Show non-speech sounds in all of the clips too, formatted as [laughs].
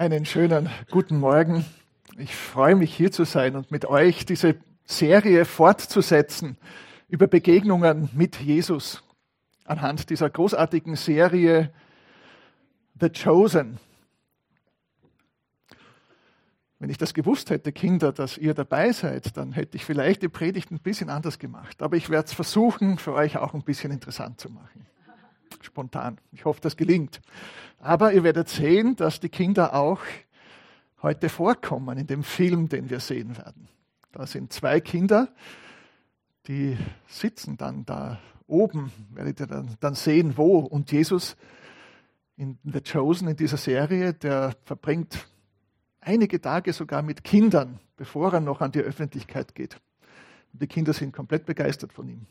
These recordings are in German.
Einen schönen guten Morgen. Ich freue mich hier zu sein und mit euch diese Serie fortzusetzen über Begegnungen mit Jesus anhand dieser großartigen Serie The Chosen. Wenn ich das gewusst hätte, Kinder, dass ihr dabei seid, dann hätte ich vielleicht die Predigt ein bisschen anders gemacht. Aber ich werde es versuchen, für euch auch ein bisschen interessant zu machen. Spontan. Ich hoffe, das gelingt. Aber ihr werdet sehen, dass die Kinder auch heute vorkommen in dem Film, den wir sehen werden. Da sind zwei Kinder, die sitzen dann da oben, werdet ihr dann, dann sehen, wo. Und Jesus in The Chosen, in dieser Serie, der verbringt einige Tage sogar mit Kindern, bevor er noch an die Öffentlichkeit geht. Und die Kinder sind komplett begeistert von ihm.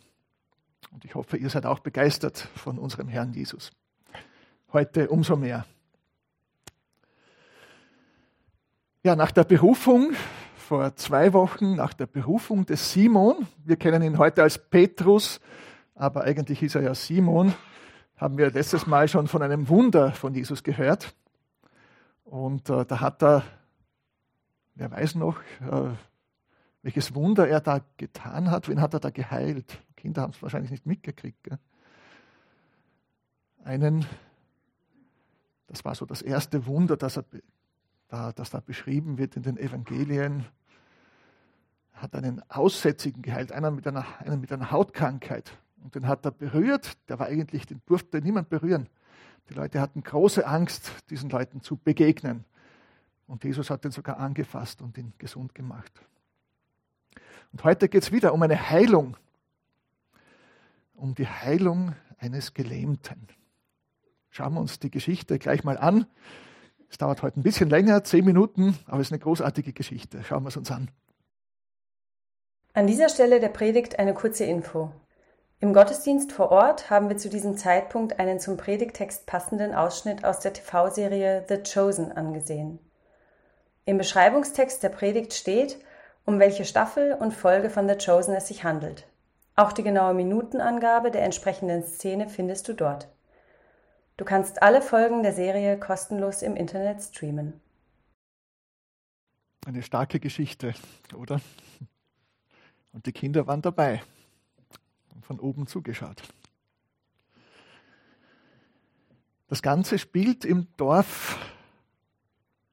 Und ich hoffe, ihr seid auch begeistert von unserem Herrn Jesus heute umso mehr. Ja, nach der Berufung vor zwei Wochen, nach der Berufung des Simon, wir kennen ihn heute als Petrus, aber eigentlich ist er ja Simon, haben wir letztes Mal schon von einem Wunder von Jesus gehört. Und äh, da hat er, wer weiß noch, äh, welches Wunder er da getan hat, wen hat er da geheilt? Kinder haben es wahrscheinlich nicht mitgekriegt. Gell? Einen das war so das erste Wunder, das, er, da, das da beschrieben wird in den Evangelien. Hat einen Aussätzigen geheilt, einer mit einer, einen mit einer Hautkrankheit. Und den hat er berührt. Der war eigentlich, den durfte niemand berühren. Die Leute hatten große Angst, diesen Leuten zu begegnen. Und Jesus hat den sogar angefasst und ihn gesund gemacht. Und heute geht es wieder um eine Heilung, um die Heilung eines Gelähmten. Schauen wir uns die Geschichte gleich mal an. Es dauert heute ein bisschen länger, zehn Minuten, aber es ist eine großartige Geschichte. Schauen wir es uns an. An dieser Stelle der Predigt eine kurze Info. Im Gottesdienst vor Ort haben wir zu diesem Zeitpunkt einen zum Predigtext passenden Ausschnitt aus der TV-Serie The Chosen angesehen. Im Beschreibungstext der Predigt steht, um welche Staffel und Folge von The Chosen es sich handelt. Auch die genaue Minutenangabe der entsprechenden Szene findest du dort. Du kannst alle Folgen der Serie kostenlos im Internet streamen. Eine starke Geschichte, oder? Und die Kinder waren dabei und von oben zugeschaut. Das Ganze spielt im Dorf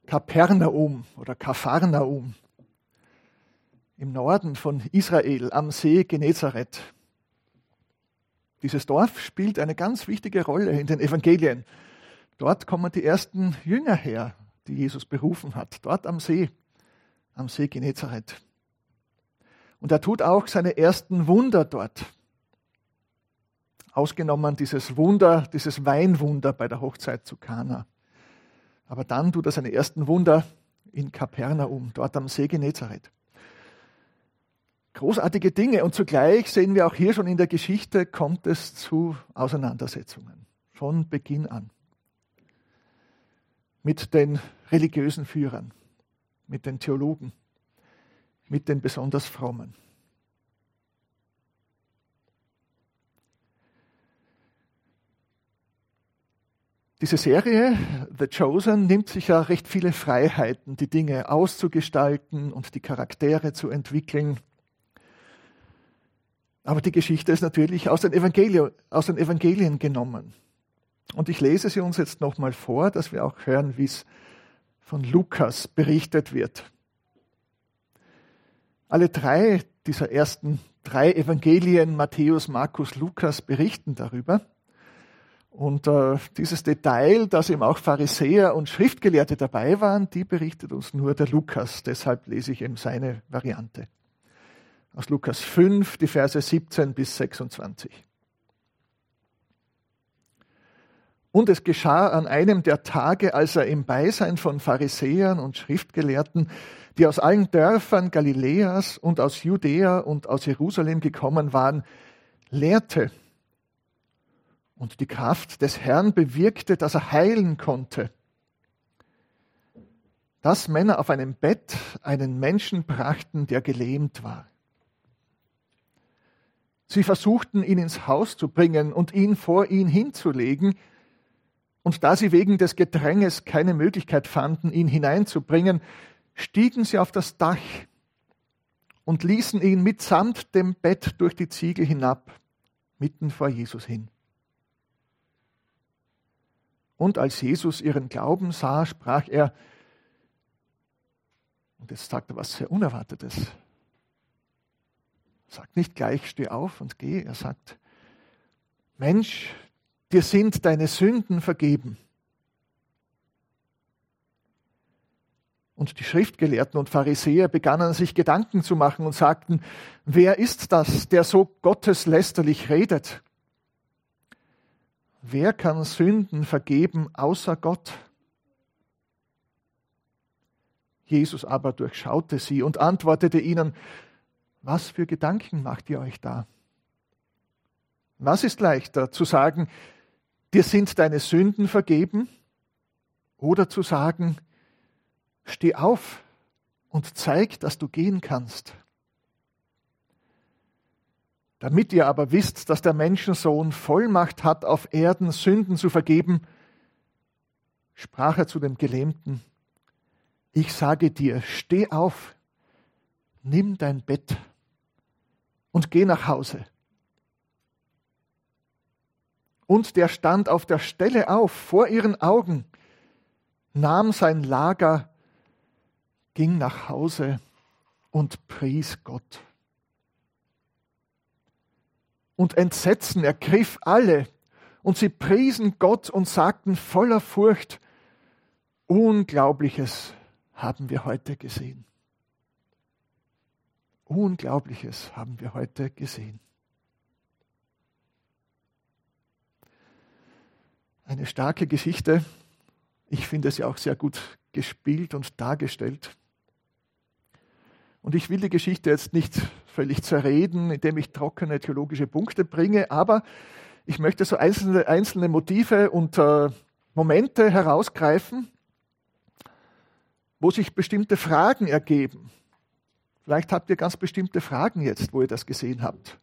Kapernaum oder Kapharnaum im Norden von Israel am See Genezareth. Dieses Dorf spielt eine ganz wichtige Rolle in den Evangelien. Dort kommen die ersten Jünger her, die Jesus berufen hat, dort am See, am See Genezareth. Und er tut auch seine ersten Wunder dort. Ausgenommen dieses Wunder, dieses Weinwunder bei der Hochzeit zu Kana. Aber dann tut er seine ersten Wunder in Kapernaum, dort am See Genezareth großartige Dinge. Und zugleich sehen wir auch hier schon in der Geschichte, kommt es zu Auseinandersetzungen. Von Beginn an. Mit den religiösen Führern, mit den Theologen, mit den besonders frommen. Diese Serie, The Chosen, nimmt sich ja recht viele Freiheiten, die Dinge auszugestalten und die Charaktere zu entwickeln. Aber die Geschichte ist natürlich aus den, Evangelien, aus den Evangelien genommen. Und ich lese sie uns jetzt nochmal vor, dass wir auch hören, wie es von Lukas berichtet wird. Alle drei dieser ersten drei Evangelien, Matthäus, Markus, Lukas, berichten darüber. Und äh, dieses Detail, dass eben auch Pharisäer und Schriftgelehrte dabei waren, die berichtet uns nur der Lukas. Deshalb lese ich eben seine Variante aus Lukas 5, die Verse 17 bis 26. Und es geschah an einem der Tage, als er im Beisein von Pharisäern und Schriftgelehrten, die aus allen Dörfern Galiläas und aus Judäa und aus Jerusalem gekommen waren, lehrte. Und die Kraft des Herrn bewirkte, dass er heilen konnte. Dass Männer auf einem Bett einen Menschen brachten, der gelähmt war. Sie versuchten ihn ins Haus zu bringen und ihn vor ihn hinzulegen, Und da sie wegen des Gedränges keine Möglichkeit fanden, ihn hineinzubringen, stiegen sie auf das Dach und ließen ihn mitsamt dem Bett durch die Ziegel hinab, mitten vor Jesus hin. Und als Jesus ihren Glauben sah, sprach er, und jetzt sagt er was sehr Unerwartetes. Sagt nicht gleich, steh auf und geh. Er sagt, Mensch, dir sind deine Sünden vergeben. Und die Schriftgelehrten und Pharisäer begannen sich Gedanken zu machen und sagten, wer ist das, der so gotteslästerlich redet? Wer kann Sünden vergeben außer Gott? Jesus aber durchschaute sie und antwortete ihnen, was für Gedanken macht ihr euch da? Was ist leichter, zu sagen, dir sind deine Sünden vergeben, oder zu sagen, steh auf und zeig, dass du gehen kannst? Damit ihr aber wisst, dass der Menschensohn Vollmacht hat, auf Erden Sünden zu vergeben, sprach er zu dem Gelähmten, ich sage dir, steh auf, nimm dein Bett und geh nach Hause. Und der stand auf der Stelle auf, vor ihren Augen, nahm sein Lager, ging nach Hause und pries Gott. Und Entsetzen ergriff alle, und sie priesen Gott und sagten voller Furcht, Unglaubliches haben wir heute gesehen. Unglaubliches haben wir heute gesehen. Eine starke Geschichte. Ich finde sie auch sehr gut gespielt und dargestellt. Und ich will die Geschichte jetzt nicht völlig zerreden, indem ich trockene theologische Punkte bringe, aber ich möchte so einzelne, einzelne Motive und äh, Momente herausgreifen, wo sich bestimmte Fragen ergeben. Vielleicht habt ihr ganz bestimmte Fragen jetzt, wo ihr das gesehen habt.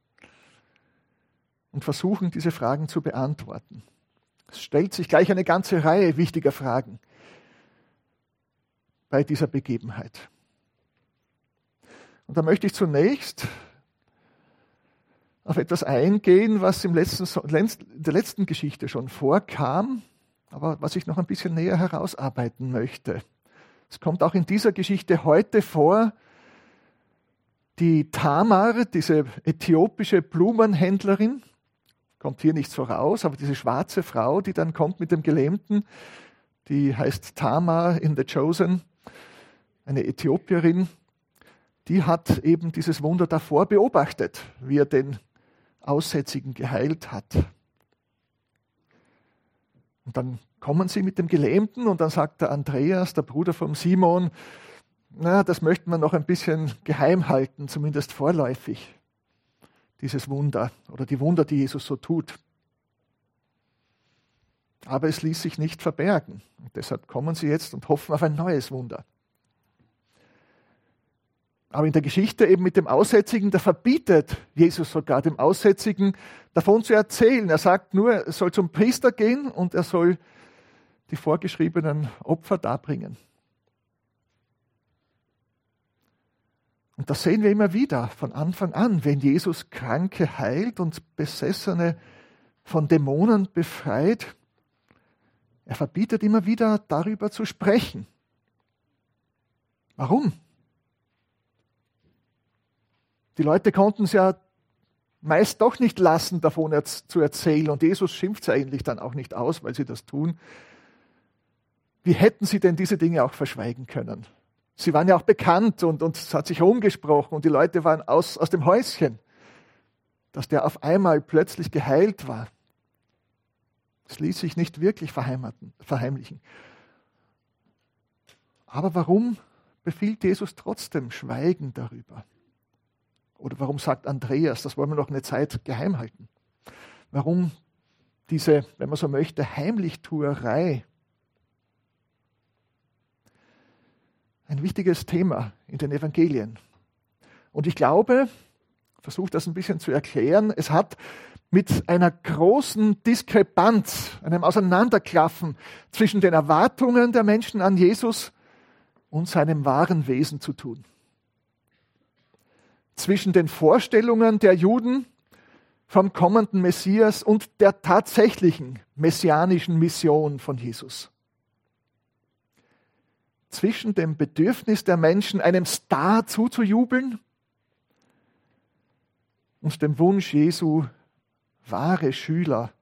Und versuchen, diese Fragen zu beantworten. Es stellt sich gleich eine ganze Reihe wichtiger Fragen bei dieser Begebenheit. Und da möchte ich zunächst auf etwas eingehen, was im letzten, in der letzten Geschichte schon vorkam, aber was ich noch ein bisschen näher herausarbeiten möchte. Es kommt auch in dieser Geschichte heute vor, die Tamar, diese äthiopische Blumenhändlerin, kommt hier nicht so raus, aber diese schwarze Frau, die dann kommt mit dem Gelähmten, die heißt Tamar in The Chosen, eine Äthiopierin, die hat eben dieses Wunder davor beobachtet, wie er den Aussätzigen geheilt hat. Und dann kommen sie mit dem Gelähmten und dann sagt der Andreas, der Bruder von Simon, na, das möchten wir noch ein bisschen geheim halten, zumindest vorläufig, dieses Wunder oder die Wunder, die Jesus so tut. Aber es ließ sich nicht verbergen. Und deshalb kommen sie jetzt und hoffen auf ein neues Wunder. Aber in der Geschichte eben mit dem Aussätzigen, da verbietet Jesus sogar dem Aussätzigen davon zu erzählen. Er sagt nur, er soll zum Priester gehen und er soll die vorgeschriebenen Opfer darbringen. Und das sehen wir immer wieder von Anfang an, wenn Jesus Kranke heilt und Besessene von Dämonen befreit. Er verbietet immer wieder darüber zu sprechen. Warum? Die Leute konnten es ja meist doch nicht lassen, davon zu erzählen. Und Jesus schimpft sie eigentlich dann auch nicht aus, weil sie das tun. Wie hätten sie denn diese Dinge auch verschweigen können? Sie waren ja auch bekannt und, und es hat sich umgesprochen und die Leute waren aus, aus dem Häuschen, dass der auf einmal plötzlich geheilt war. Es ließ sich nicht wirklich verheimlichen. Aber warum befiehlt Jesus trotzdem Schweigen darüber? Oder warum sagt Andreas, das wollen wir noch eine Zeit geheim halten? Warum diese, wenn man so möchte, Heimlichtuerei? Ein wichtiges Thema in den Evangelien. Und ich glaube, versuche das ein bisschen zu erklären. Es hat mit einer großen Diskrepanz, einem Auseinanderklaffen zwischen den Erwartungen der Menschen an Jesus und seinem wahren Wesen zu tun. Zwischen den Vorstellungen der Juden vom kommenden Messias und der tatsächlichen messianischen Mission von Jesus. Zwischen dem Bedürfnis der Menschen, einem Star zuzujubeln und dem Wunsch Jesu, wahre Schüler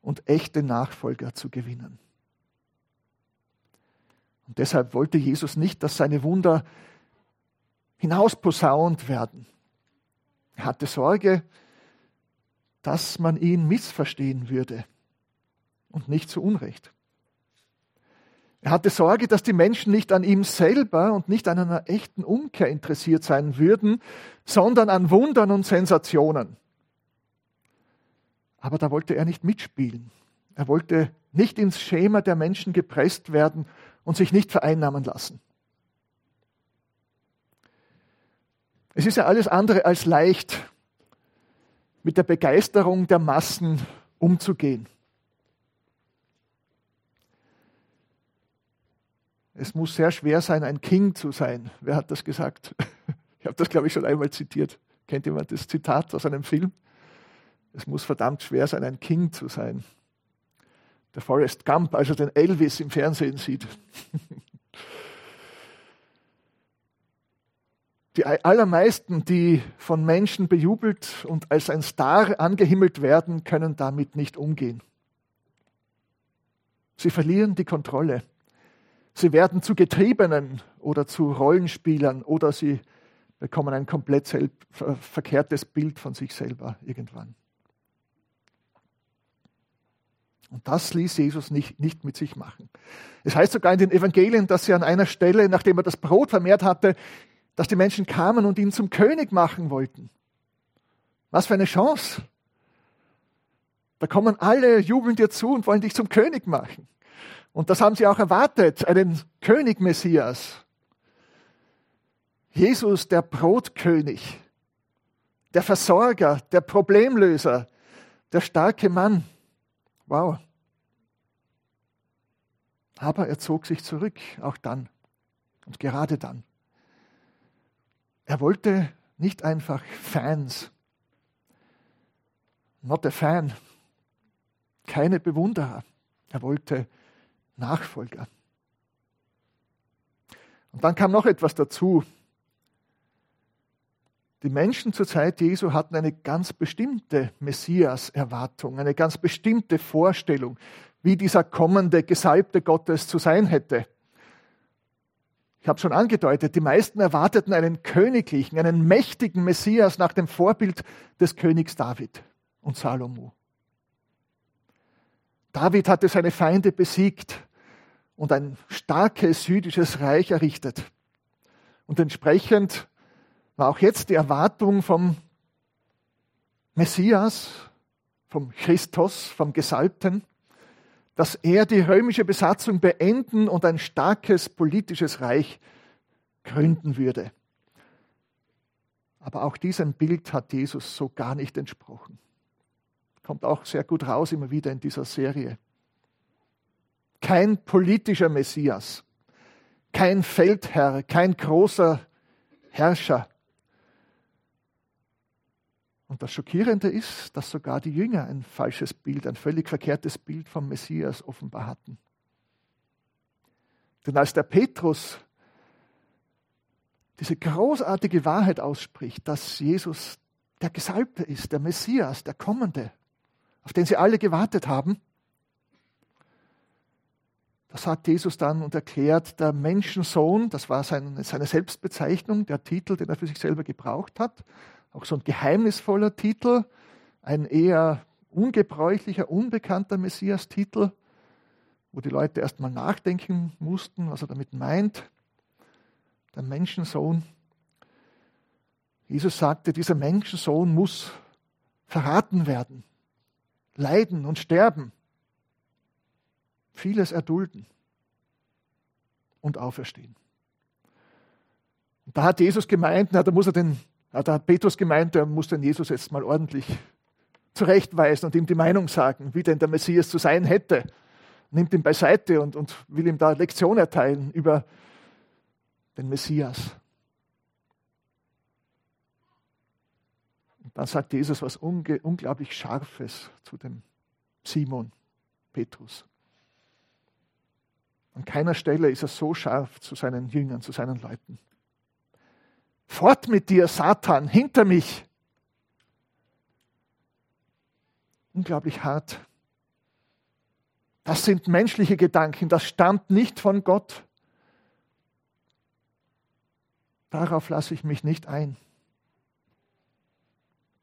und echte Nachfolger zu gewinnen. Und deshalb wollte Jesus nicht, dass seine Wunder hinausposaunt werden. Er hatte Sorge, dass man ihn missverstehen würde und nicht zu Unrecht. Er hatte Sorge, dass die Menschen nicht an ihm selber und nicht an einer echten Umkehr interessiert sein würden, sondern an Wundern und Sensationen. Aber da wollte er nicht mitspielen. Er wollte nicht ins Schema der Menschen gepresst werden und sich nicht vereinnahmen lassen. Es ist ja alles andere als leicht, mit der Begeisterung der Massen umzugehen. Es muss sehr schwer sein, ein King zu sein. Wer hat das gesagt? [laughs] Ich habe das, glaube ich, schon einmal zitiert. Kennt jemand das Zitat aus einem Film? Es muss verdammt schwer sein, ein King zu sein. Der Forrest Gump, als er den Elvis im Fernsehen sieht. [laughs] Die allermeisten, die von Menschen bejubelt und als ein Star angehimmelt werden, können damit nicht umgehen. Sie verlieren die Kontrolle. Sie werden zu Getriebenen oder zu Rollenspielern oder sie bekommen ein komplett verkehrtes Bild von sich selber irgendwann. Und das ließ Jesus nicht, nicht mit sich machen. Es heißt sogar in den Evangelien, dass er an einer Stelle, nachdem er das Brot vermehrt hatte, dass die Menschen kamen und ihn zum König machen wollten. Was für eine Chance. Da kommen alle, jubeln dir zu und wollen dich zum König machen. Und das haben sie auch erwartet, einen König Messias. Jesus, der Brotkönig, der Versorger, der Problemlöser, der starke Mann. Wow. Aber er zog sich zurück, auch dann und gerade dann. Er wollte nicht einfach Fans, not a fan, keine Bewunderer. Er wollte Nachfolger. Und dann kam noch etwas dazu. Die Menschen zur Zeit Jesu hatten eine ganz bestimmte Messias-Erwartung, eine ganz bestimmte Vorstellung, wie dieser kommende Gesalbte Gottes zu sein hätte. Ich habe schon angedeutet, die meisten erwarteten einen königlichen, einen mächtigen Messias nach dem Vorbild des Königs David und Salomo. David hatte seine Feinde besiegt und ein starkes jüdisches Reich errichtet. Und entsprechend war auch jetzt die Erwartung vom Messias, vom Christus, vom Gesalbten, dass er die römische Besatzung beenden und ein starkes politisches Reich gründen würde. Aber auch diesem Bild hat Jesus so gar nicht entsprochen. Kommt auch sehr gut raus immer wieder in dieser Serie. Kein politischer Messias, kein Feldherr, kein großer Herrscher, und das Schockierende ist, dass sogar die Jünger ein falsches Bild, ein völlig verkehrtes Bild vom Messias offenbar hatten. Denn als der Petrus diese großartige Wahrheit ausspricht, dass Jesus der Gesalbte ist, der Messias, der Kommende, auf den sie alle gewartet haben, da sagt Jesus dann und erklärt, der Menschensohn, das war seine Selbstbezeichnung, der Titel, den er für sich selber gebraucht hat, auch so ein geheimnisvoller Titel, ein eher ungebräuchlicher, unbekannter Messias-Titel, wo die Leute erstmal nachdenken mussten, was er damit meint. Der Menschensohn. Jesus sagte, dieser Menschensohn muss verraten werden, leiden und sterben, vieles erdulden und auferstehen. Und da hat Jesus gemeint, na, da muss er den da hat Petrus gemeint, er muss den Jesus jetzt mal ordentlich zurechtweisen und ihm die Meinung sagen, wie denn der Messias zu sein hätte. Nimmt ihn beiseite und, und will ihm da Lektion erteilen über den Messias. Und dann sagt Jesus was unglaublich Scharfes zu dem Simon Petrus. An keiner Stelle ist er so scharf zu seinen Jüngern, zu seinen Leuten. Fort mit dir, Satan, hinter mich. Unglaublich hart. Das sind menschliche Gedanken, das stammt nicht von Gott. Darauf lasse ich mich nicht ein.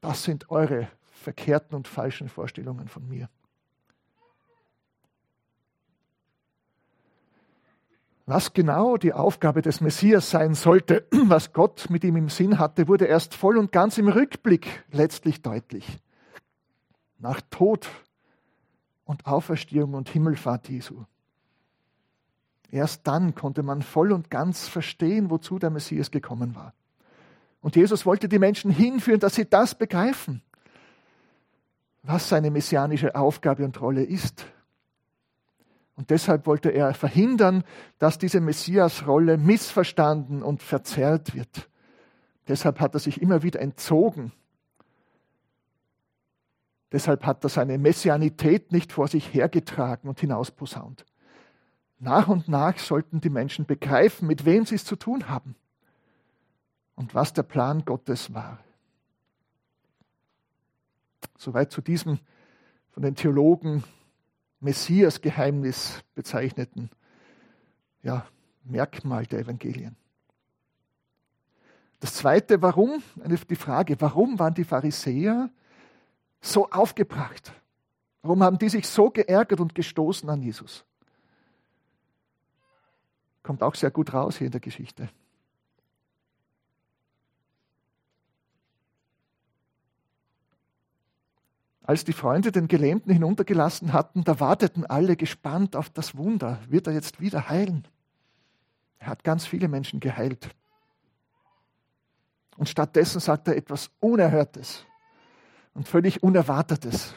Das sind eure verkehrten und falschen Vorstellungen von mir. Was genau die Aufgabe des Messias sein sollte, [clears throat] was Gott mit ihm im Sinn hatte, wurde erst voll und ganz im Rückblick letztlich deutlich. Nach Tod und Auferstehung und Himmelfahrt Jesu. Erst dann konnte man voll und ganz verstehen, wozu der Messias gekommen war. Und Jesus wollte die Menschen hinführen, dass sie das begreifen, was seine messianische Aufgabe und Rolle ist. Und deshalb wollte er verhindern, dass diese Messias-Rolle missverstanden und verzerrt wird. Deshalb hat er sich immer wieder entzogen. Deshalb hat er seine Messianität nicht vor sich hergetragen und hinausposaunt. Nach und nach sollten die Menschen begreifen, mit wem sie es zu tun haben und was der Plan Gottes war. Soweit zu diesem von den Theologen Messias-Geheimnis bezeichneten ja, Merkmal der Evangelien. Das zweite, warum, die Frage, warum waren die Pharisäer so aufgebracht? Warum haben die sich so geärgert und gestoßen an Jesus? Kommt auch sehr gut raus hier in der Geschichte. Als die Freunde den Gelähmten hinuntergelassen hatten, da warteten alle gespannt auf das Wunder. Wird er jetzt wieder heilen? Er hat ganz viele Menschen geheilt. Und stattdessen sagt er etwas Unerhörtes und völlig Unerwartetes.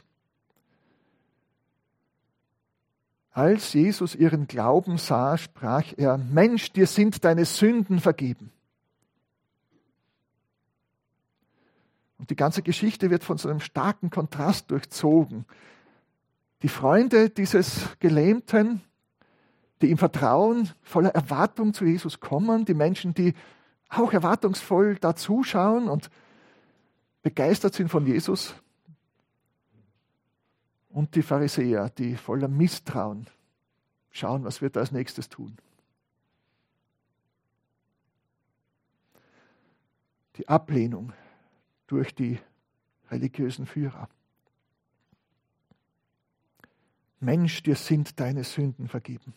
Als Jesus ihren Glauben sah, sprach er, Mensch, dir sind deine Sünden vergeben. Und die ganze Geschichte wird von so einem starken Kontrast durchzogen. Die Freunde dieses Gelähmten, die ihm vertrauen, voller Erwartung zu Jesus kommen, die Menschen, die auch erwartungsvoll da zuschauen und begeistert sind von Jesus, und die Pharisäer, die voller Misstrauen schauen, was wird er als nächstes tun. Die Ablehnung durch die religiösen Führer. Mensch, dir sind deine Sünden vergeben.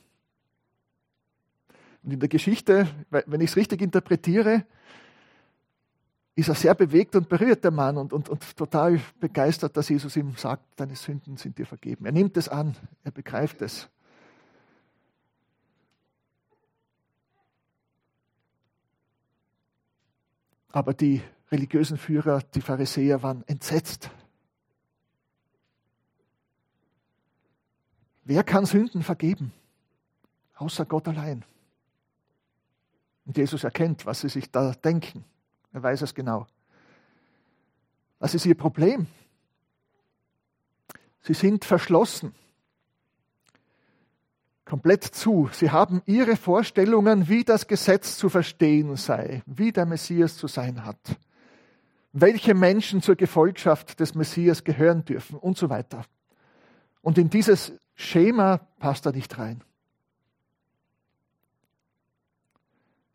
Und in der Geschichte, wenn ich es richtig interpretiere, ist er sehr bewegt und berührt, der Mann, und, und, und total begeistert, dass Jesus ihm sagt, deine Sünden sind dir vergeben. Er nimmt es an, er begreift es. Aber die religiösen Führer, die Pharisäer, waren entsetzt. Wer kann Sünden vergeben? Außer Gott allein. Und Jesus erkennt, was sie sich da denken. Er weiß es genau. Was ist ihr Problem? Sie sind verschlossen. Komplett zu. Sie haben ihre Vorstellungen, wie das Gesetz zu verstehen sei, wie der Messias zu sein hat, welche Menschen zur Gefolgschaft des Messias gehören dürfen und so weiter. Und in dieses Schema passt er nicht rein.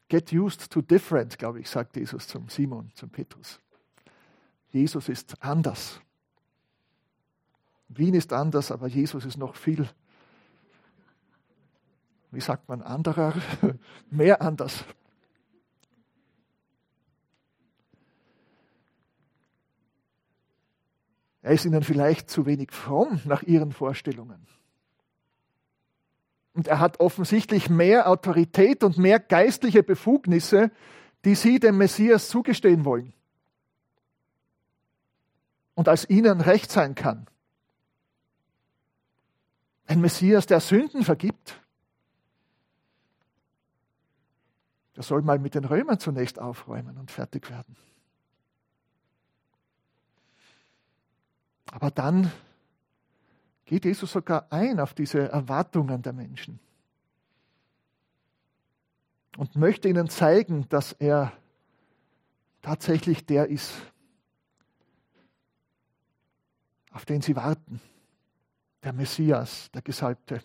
Get used to different, glaube ich, sagt Jesus zum Simon, zum Petrus. Jesus ist anders. Wien ist anders, aber Jesus ist noch viel, wie sagt man, anderer, [laughs] mehr anders. Er ist ihnen vielleicht zu wenig fromm nach ihren Vorstellungen. Und er hat offensichtlich mehr Autorität und mehr geistliche Befugnisse, die sie dem Messias zugestehen wollen. und als ihnen recht sein kann. Ein Messias, der Sünden vergibt. Der soll mal mit den Römern zunächst aufräumen und fertig werden. Aber dann geht Jesus sogar ein auf diese Erwartungen der Menschen und möchte ihnen zeigen, dass er tatsächlich der ist, auf den sie warten, der Messias, der Gesalbte.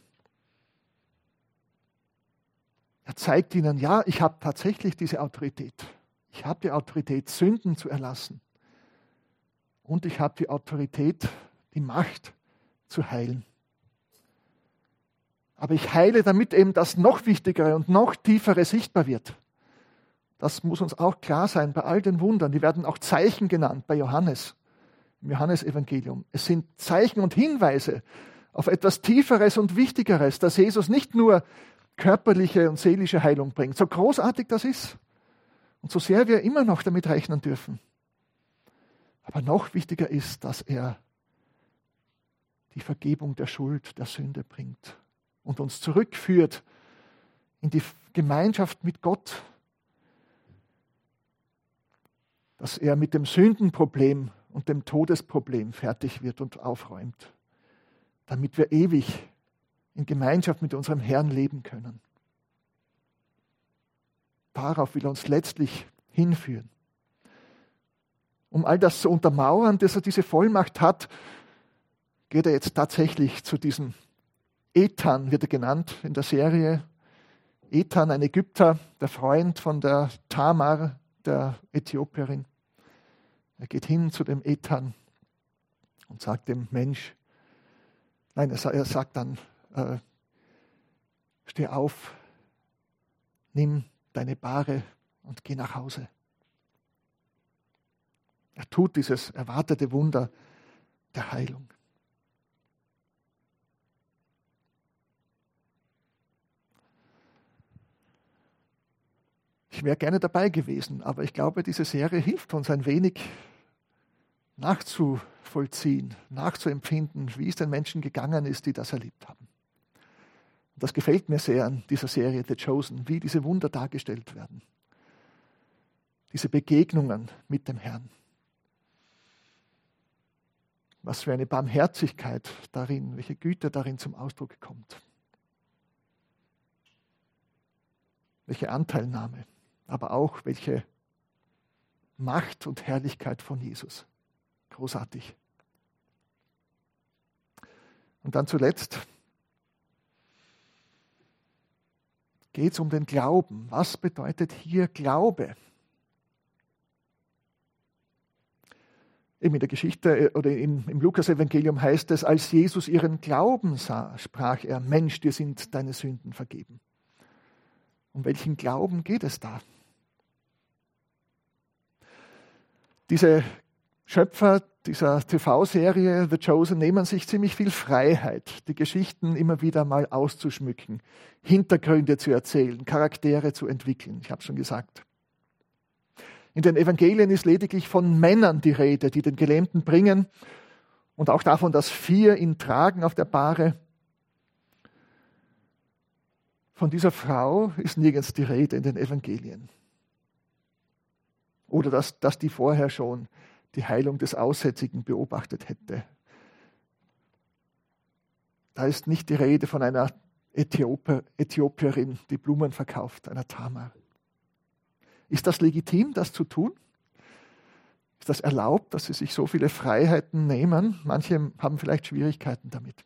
Er zeigt ihnen, ja, ich habe tatsächlich diese Autorität. Ich habe die Autorität, Sünden zu erlassen. Und ich habe die Autorität, die Macht zu heilen. Aber ich heile, damit eben das noch Wichtigere und noch Tiefere sichtbar wird. Das muss uns auch klar sein bei all den Wundern. Die werden auch Zeichen genannt bei Johannes, im Johannesevangelium. Es sind Zeichen und Hinweise auf etwas Tieferes und Wichtigeres, dass Jesus nicht nur körperliche und seelische Heilung bringt, so großartig das ist und so sehr wir immer noch damit rechnen dürfen. Aber noch wichtiger ist, dass er die Vergebung der Schuld, der Sünde bringt und uns zurückführt in die Gemeinschaft mit Gott, dass er mit dem Sündenproblem und dem Todesproblem fertig wird und aufräumt, damit wir ewig in Gemeinschaft mit unserem Herrn leben können. Darauf will er uns letztlich hinführen. Um all das zu untermauern, dass er diese Vollmacht hat, geht er jetzt tatsächlich zu diesem Ethan wird er genannt in der Serie. Ethan, ein Ägypter, der Freund von der Tamar, der Äthiopierin. Er geht hin zu dem Ethan und sagt dem Mensch, nein, er sagt dann, äh, steh auf, nimm deine Bahre und geh nach Hause. Er tut dieses erwartete Wunder der Heilung. Ich wäre gerne dabei gewesen, aber ich glaube, diese Serie hilft uns ein wenig nachzuvollziehen, nachzuempfinden, wie es den Menschen gegangen ist, die das erlebt haben. Und das gefällt mir sehr an dieser Serie The Chosen, wie diese Wunder dargestellt werden. Diese Begegnungen mit dem Herrn. Was für eine Barmherzigkeit darin, welche Güte darin zum Ausdruck kommt. Welche Anteilnahme aber auch welche Macht und Herrlichkeit von Jesus. Großartig. Und dann zuletzt geht es um den Glauben. Was bedeutet hier Glaube? In der Geschichte äh, oder im, im Lukas-Evangelium heißt es, als Jesus ihren Glauben sah, sprach er, Mensch, dir sind deine Sünden vergeben. Um welchen Glauben geht es da? Diese Schöpfer dieser TV-Serie The Chosen nehmen sich ziemlich viel Freiheit, die Geschichten immer wieder mal auszuschmücken, Hintergründe zu erzählen, Charaktere zu entwickeln. Ich habe schon gesagt. In den Evangelien ist lediglich von Männern die Rede, die den Gelähmten bringen und auch davon, dass vier ihn tragen auf der Bahre. Von dieser Frau ist nirgends die Rede in den Evangelien. Oder dass, dass die vorher schon die Heilung des Aussätzigen beobachtet hätte. Da ist nicht die Rede von einer Äthiopier, Äthiopierin, die Blumen verkauft, einer Tamar. Ist das legitim, das zu tun? Ist das erlaubt, dass sie sich so viele Freiheiten nehmen? Manche haben vielleicht Schwierigkeiten damit.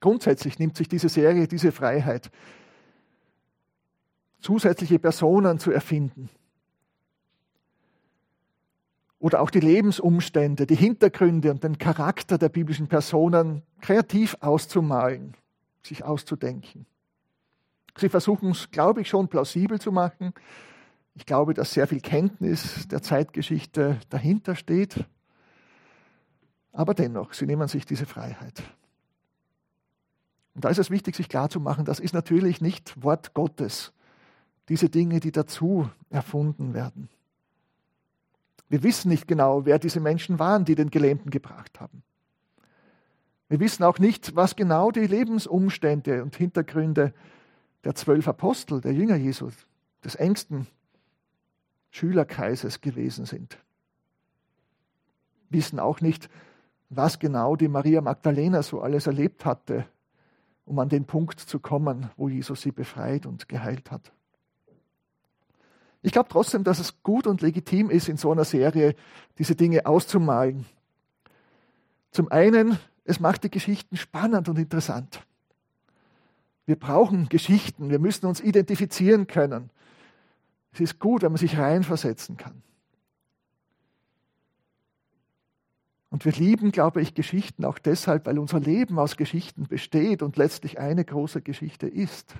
Grundsätzlich nimmt sich diese Serie diese Freiheit, zusätzliche Personen zu erfinden. Oder auch die Lebensumstände, die Hintergründe und den Charakter der biblischen Personen kreativ auszumalen, sich auszudenken. Sie versuchen es, glaube ich, schon plausibel zu machen. Ich glaube, dass sehr viel Kenntnis der Zeitgeschichte dahinter steht. Aber dennoch, sie nehmen sich diese Freiheit. Und da ist es wichtig, sich klarzumachen, das ist natürlich nicht Wort Gottes diese Dinge, die dazu erfunden werden. Wir wissen nicht genau, wer diese Menschen waren, die den Gelähmten gebracht haben. Wir wissen auch nicht, was genau die Lebensumstände und Hintergründe der zwölf Apostel, der Jünger Jesus, des engsten Schülerkreises gewesen sind. Wissen auch nicht, was genau die Maria Magdalena so alles erlebt hatte, um an den Punkt zu kommen, wo Jesus sie befreit und geheilt hat. Ich glaube trotzdem, dass es gut und legitim ist, in so einer Serie diese Dinge auszumalen. Zum einen, es macht die Geschichten spannend und interessant. Wir brauchen Geschichten, wir müssen uns identifizieren können. Es ist gut, wenn man sich reinversetzen kann. Und wir lieben, glaube ich, Geschichten auch deshalb, weil unser Leben aus Geschichten besteht und letztlich eine große Geschichte ist.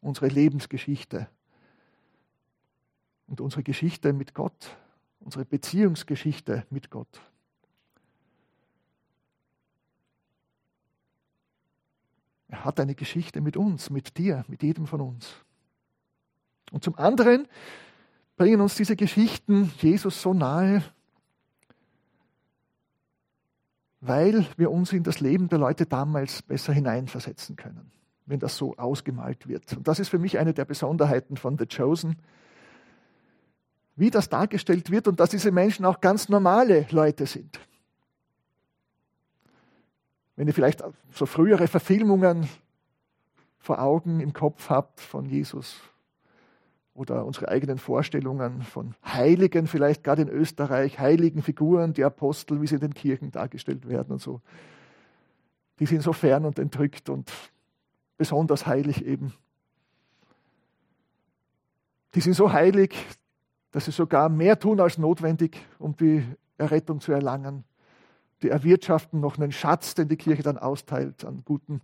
Unsere Lebensgeschichte. Und unsere Geschichte mit Gott, unsere Beziehungsgeschichte mit Gott. Er hat eine Geschichte mit uns, mit dir, mit jedem von uns. Und zum anderen bringen uns diese Geschichten Jesus so nahe, weil wir uns in das Leben der Leute damals besser hineinversetzen können, wenn das so ausgemalt wird. Und das ist für mich eine der Besonderheiten von The Chosen, wie das dargestellt wird und dass diese Menschen auch ganz normale Leute sind. Wenn ihr vielleicht so frühere Verfilmungen vor Augen im Kopf habt von Jesus oder unsere eigenen Vorstellungen von Heiligen, vielleicht gerade in Österreich, heiligen Figuren, die Apostel, wie sie in den Kirchen dargestellt werden und so. Die sind so fern und entrückt und besonders heilig eben. Die sind so heilig, dass sie sogar mehr tun als notwendig, um die Errettung zu erlangen die erwirtschaften noch einen Schatz, den die Kirche dann austeilt an guten,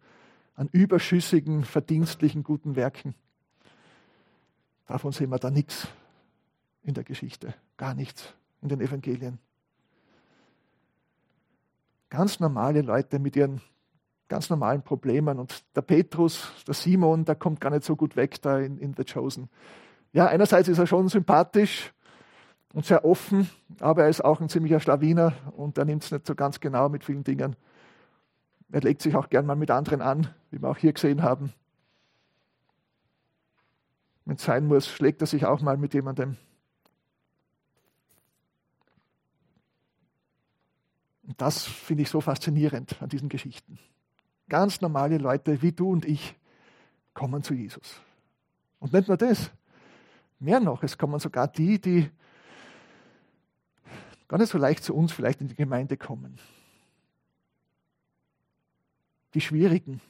an überschüssigen, verdienstlichen guten Werken. Davon sehen wir da nichts in der Geschichte, gar nichts in den Evangelien. Ganz normale Leute mit ihren ganz normalen Problemen. Und der Petrus, der Simon, der kommt gar nicht so gut weg da in, in The Chosen. Ja, einerseits ist er schon sympathisch, und sehr offen, aber er ist auch ein ziemlicher Schlawiner und er nimmt es nicht so ganz genau mit vielen Dingen. Er legt sich auch gern mal mit anderen an, wie wir auch hier gesehen haben. Wenn es sein muss, schlägt er sich auch mal mit jemandem. Und das finde ich so faszinierend an diesen Geschichten. Ganz normale Leute wie du und ich kommen zu Jesus. Und nicht nur das, mehr noch, es kommen sogar die, die gar nicht so leicht zu uns vielleicht in die Gemeinde kommen. Die Schwierigen,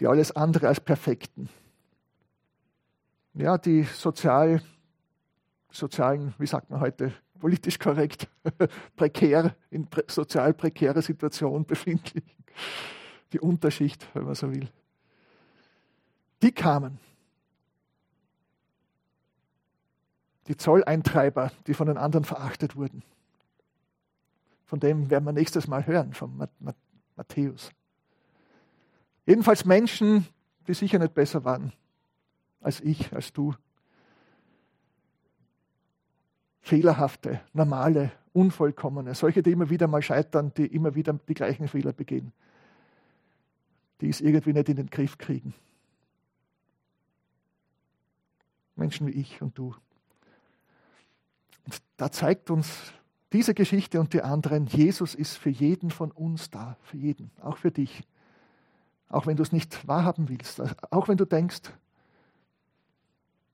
die alles andere als Perfekten. Ja, die sozial, sozialen, wie sagt man heute, politisch korrekt, [laughs] prekär, in sozial prekärer Situation [laughs] befindlichen. Die Unterschicht, wenn man so will. Die kamen die Zolleintreiber, die von den anderen verachtet wurden. Von dem werden wir nächstes Mal hören, von Matthäus. Jedenfalls Menschen, die sicher nicht besser waren als ich, als du. Fehlerhafte, normale, unvollkommene, solche, die immer wieder mal scheitern, die immer wieder die gleichen Fehler begehen, die es irgendwie nicht in den Griff kriegen. Menschen wie ich und du. Da zeigt uns diese Geschichte und die anderen, Jesus ist für jeden von uns da, für jeden, auch für dich. Auch wenn du es nicht wahrhaben willst, auch wenn du denkst,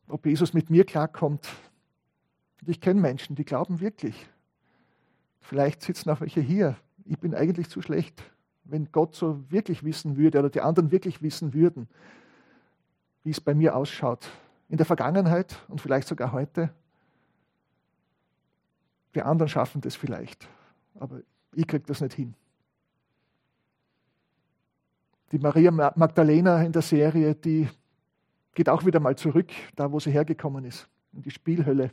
ob Jesus mit mir klarkommt. ich kenne Menschen, die glauben wirklich. Vielleicht sitzen auch welche hier. Ich bin eigentlich zu schlecht. Wenn Gott so wirklich wissen würde oder die anderen wirklich wissen würden, wie es bei mir ausschaut, in der Vergangenheit und vielleicht sogar heute, die anderen schaffen das vielleicht, aber ich kriege das nicht hin. Die Maria Magdalena in der Serie, die geht auch wieder mal zurück, da wo sie hergekommen ist, in die Spielhölle.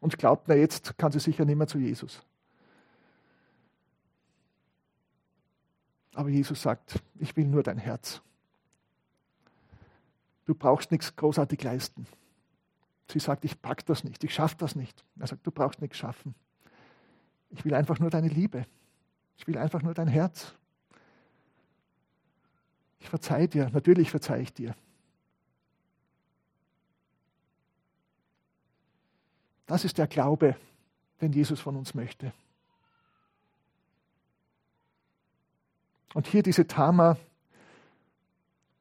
Und glaubt, na jetzt kann sie sicher nicht mehr zu Jesus. Aber Jesus sagt, ich will nur dein Herz. Du brauchst nichts großartig leisten. Sie sagt, ich pack das nicht, ich schaffe das nicht. Er sagt, du brauchst nichts schaffen. Ich will einfach nur deine Liebe. Ich will einfach nur dein Herz. Ich verzeihe dir, natürlich verzeihe ich dir. Das ist der Glaube, den Jesus von uns möchte. Und hier diese Tama,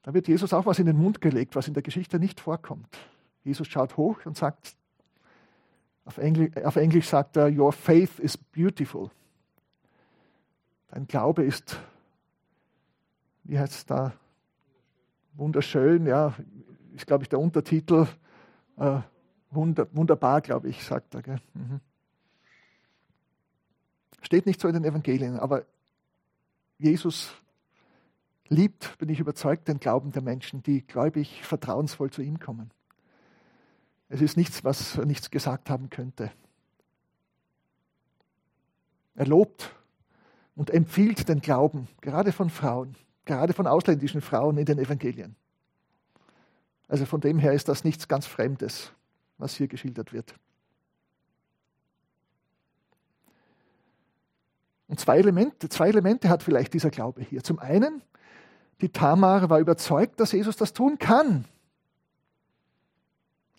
da wird Jesus auch was in den Mund gelegt, was in der Geschichte nicht vorkommt. Jesus schaut hoch und sagt, auf Englisch, auf Englisch sagt er, Your faith is beautiful. Dein Glaube ist, wie heißt es da? Wunderschön, ja, ist, glaube ich, der Untertitel. Äh, wunder, wunderbar, glaube ich, sagt er. Mhm. Steht nicht so in den Evangelien, aber Jesus liebt, bin ich überzeugt, den Glauben der Menschen, die gläubig, vertrauensvoll zu ihm kommen. Es ist nichts, was er nichts gesagt haben könnte. Er lobt und empfiehlt den Glauben, gerade von Frauen, gerade von ausländischen Frauen in den Evangelien. Also von dem her ist das nichts ganz Fremdes, was hier geschildert wird. Und zwei Elemente, zwei Elemente hat vielleicht dieser Glaube hier. Zum einen, die Tamar war überzeugt, dass Jesus das tun kann.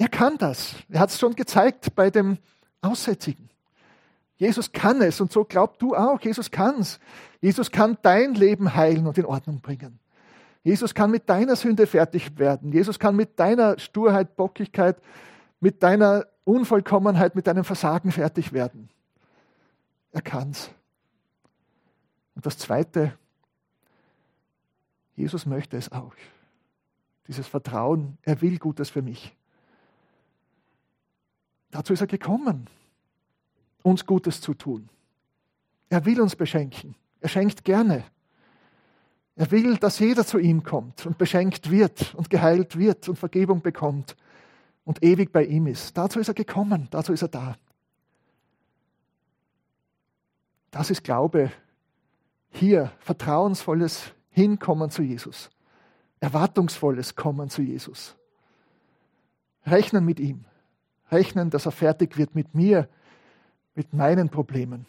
Er kann das. Er hat es schon gezeigt bei dem Aussätzigen. Jesus kann es und so glaub du auch. Jesus kann es. Jesus kann dein Leben heilen und in Ordnung bringen. Jesus kann mit deiner Sünde fertig werden. Jesus kann mit deiner Sturheit, Bockigkeit, mit deiner Unvollkommenheit, mit deinem Versagen fertig werden. Er kann es. Und das Zweite, Jesus möchte es auch. Dieses Vertrauen, er will Gutes für mich. Dazu ist er gekommen, uns Gutes zu tun. Er will uns beschenken. Er schenkt gerne. Er will, dass jeder zu ihm kommt und beschenkt wird und geheilt wird und Vergebung bekommt und ewig bei ihm ist. Dazu ist er gekommen, dazu ist er da. Das ist Glaube, hier vertrauensvolles Hinkommen zu Jesus, erwartungsvolles Kommen zu Jesus. Rechnen mit ihm, rechnen, dass er fertig wird mit mir, mit meinen Problemen.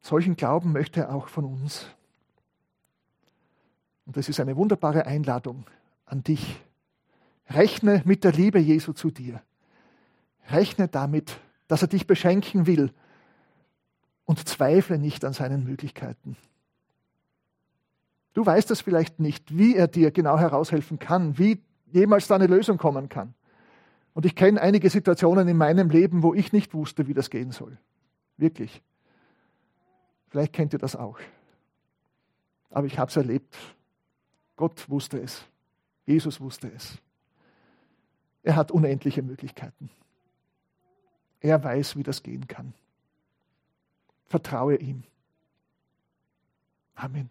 Solchen Glauben möchte er auch von uns. Und das ist eine wunderbare Einladung an dich. Rechne mit der Liebe Jesu zu dir. Rechne damit, dass er dich beschenken will und zweifle nicht an seinen Möglichkeiten. Du weißt es vielleicht nicht, wie er dir genau heraushelfen kann, wie jemals da eine Lösung kommen kann. Und ich kenne einige Situationen in meinem Leben, wo ich nicht wusste, wie das gehen soll. Wirklich. Vielleicht kennt ihr das auch. Aber ich habe es erlebt. Gott wusste es. Jesus wusste es. Er hat unendliche Möglichkeiten. Er weiß, wie das gehen kann. Vertraue ihm. Amen.